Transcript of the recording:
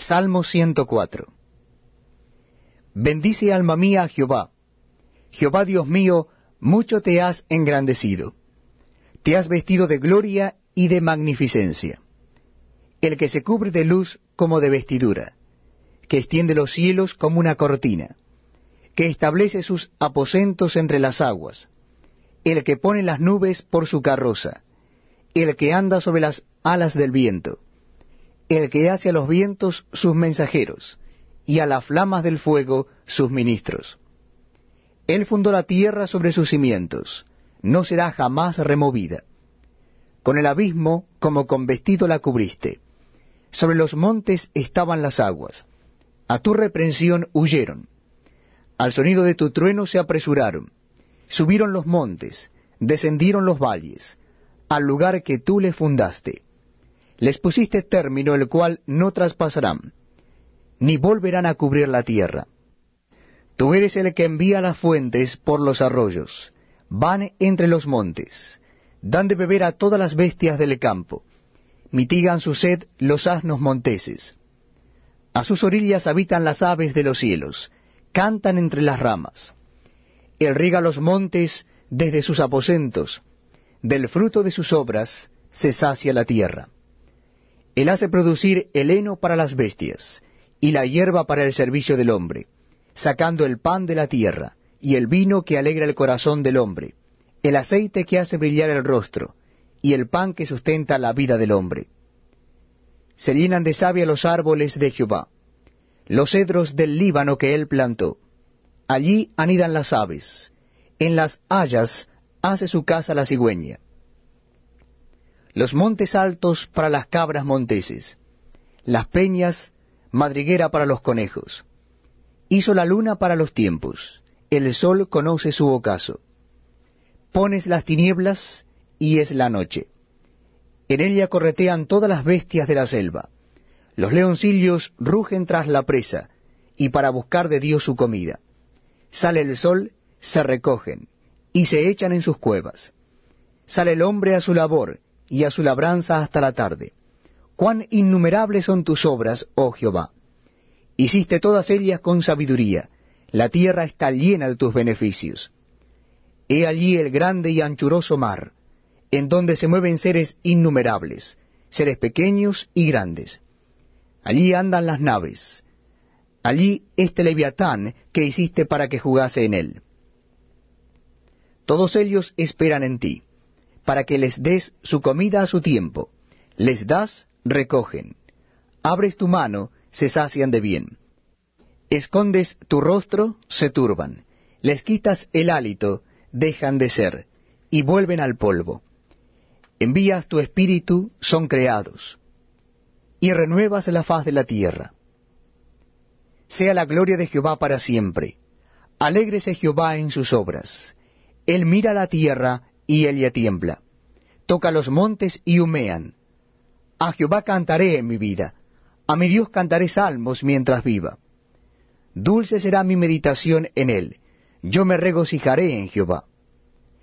Salmo 104 Bendice alma mía a Jehová. Jehová Dios mío, mucho te has engrandecido. Te has vestido de gloria y de magnificencia. El que se cubre de luz como de vestidura, que extiende los cielos como una cortina, que establece sus aposentos entre las aguas, el que pone las nubes por su carroza, el que anda sobre las alas del viento, el que hace a los vientos sus mensajeros, y a las flamas del fuego sus ministros. Él fundó la tierra sobre sus cimientos, no será jamás removida. Con el abismo como con vestido la cubriste. Sobre los montes estaban las aguas. A tu reprensión huyeron. Al sonido de tu trueno se apresuraron. Subieron los montes, descendieron los valles, al lugar que tú le fundaste. Les pusiste término el cual no traspasarán ni volverán a cubrir la tierra. Tú eres el que envía las fuentes por los arroyos, van entre los montes, dan de beber a todas las bestias del campo, mitigan su sed los asnos monteses. A sus orillas habitan las aves de los cielos, cantan entre las ramas. Él riega los montes desde sus aposentos, del fruto de sus obras se sacia la tierra. Él hace producir el heno para las bestias, y la hierba para el servicio del hombre, sacando el pan de la tierra, y el vino que alegra el corazón del hombre, el aceite que hace brillar el rostro, y el pan que sustenta la vida del hombre. Se llenan de savia los árboles de Jehová, los cedros del Líbano que él plantó. Allí anidan las aves, en las hayas hace su casa la cigüeña. Los montes altos para las cabras monteses, las peñas madriguera para los conejos. Hizo la luna para los tiempos, el sol conoce su ocaso. Pones las tinieblas y es la noche. En ella corretean todas las bestias de la selva. Los leoncillos rugen tras la presa, y para buscar de Dios su comida. Sale el sol, se recogen, y se echan en sus cuevas. Sale el hombre a su labor, y a su labranza hasta la tarde cuán innumerables son tus obras, oh Jehová. Hiciste todas ellas con sabiduría, la tierra está llena de tus beneficios. He allí el grande y anchuroso mar, en donde se mueven seres innumerables, seres pequeños y grandes. Allí andan las naves, allí este leviatán que hiciste para que jugase en él. Todos ellos esperan en ti, para que les des su comida a su tiempo, les das recogen. Abres tu mano, se sacian de bien. Escondes tu rostro, se turban. Les quitas el hálito, dejan de ser, y vuelven al polvo. Envías tu espíritu, son creados, y renuevas la faz de la tierra. Sea la gloria de Jehová para siempre. Alégrese Jehová en sus obras. Él mira la tierra y ella tiembla. Toca los montes y humean a Jehová cantaré en mi vida, a mi Dios cantaré salmos mientras viva. Dulce será mi meditación en él, yo me regocijaré en Jehová.